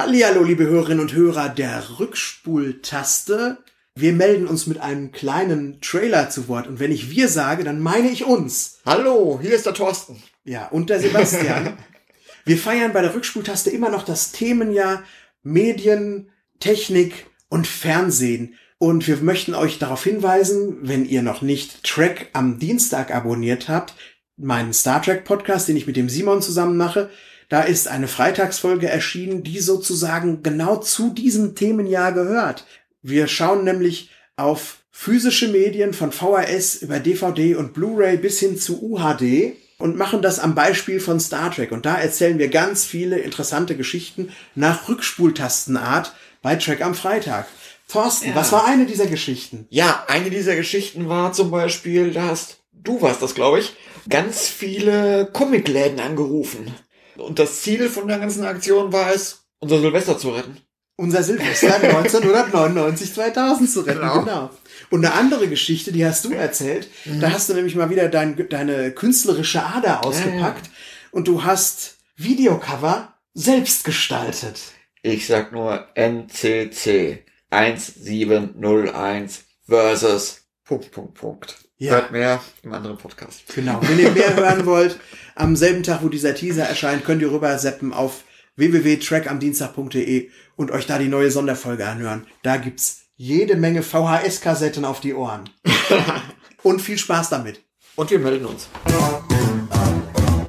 Hallihallo, liebe Hörerinnen und Hörer der Rückspultaste. Wir melden uns mit einem kleinen Trailer zu Wort. Und wenn ich wir sage, dann meine ich uns. Hallo, hier ist der Thorsten. Ja, und der Sebastian. wir feiern bei der Rückspultaste immer noch das Themenjahr Medien, Technik und Fernsehen. Und wir möchten euch darauf hinweisen, wenn ihr noch nicht Track am Dienstag abonniert habt, meinen Star Trek Podcast, den ich mit dem Simon zusammen mache, da ist eine Freitagsfolge erschienen, die sozusagen genau zu diesem Themenjahr gehört. Wir schauen nämlich auf physische Medien von VHS über DVD und Blu-ray bis hin zu UHD und machen das am Beispiel von Star Trek. Und da erzählen wir ganz viele interessante Geschichten nach Rückspultastenart bei Track am Freitag. Thorsten, ja. was war eine dieser Geschichten? Ja, eine dieser Geschichten war zum Beispiel, da hast du warst das, glaube ich, ganz viele Comicläden angerufen. Und das Ziel von der ganzen Aktion war es, unser Silvester zu retten. Unser Silvester 1999, 2000 zu retten, genau. genau. Und eine andere Geschichte, die hast du erzählt. Mhm. Da hast du nämlich mal wieder dein, deine künstlerische Ader ausgepackt. Ja, ja. Und du hast Videocover selbst gestaltet. Ich sag nur NCC 1701 versus Punkt, Punkt, Punkt. Ja. Hört mehr im anderen Podcast. Genau. Wenn ihr mehr hören wollt, am selben Tag, wo dieser Teaser erscheint, könnt ihr rüber seppen auf www.trackamdienstag.de und euch da die neue Sonderfolge anhören. Da gibt's jede Menge VHS-Kassetten auf die Ohren. und viel Spaß damit. Und wir melden uns.